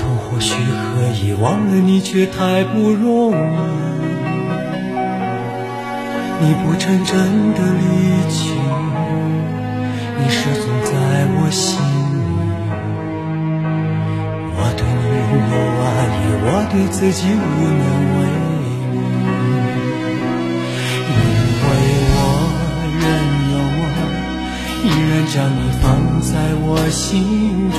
忘了痛或许可以，忘了你却太不容易。你不曾真的离去，你始终在我心里。我对你有爱意，我对自己无能为力。因为我仍有我，依然将你放在我心中。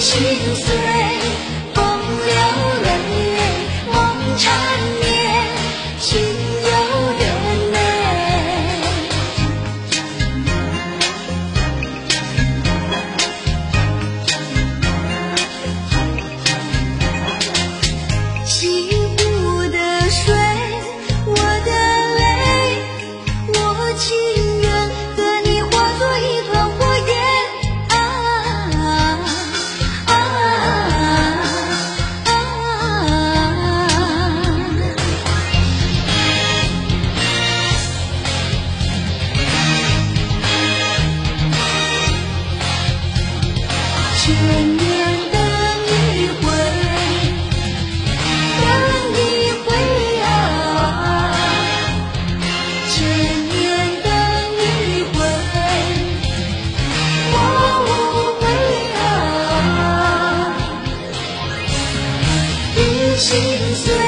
心碎，心碎，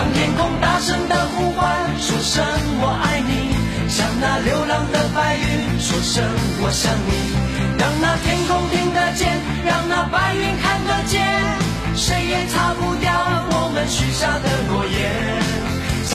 向天空大声的呼唤说声我爱你。向那流浪的白云说声我想你。让那天空听得见让那白云看得见。谁也擦不掉我们许下的诺言。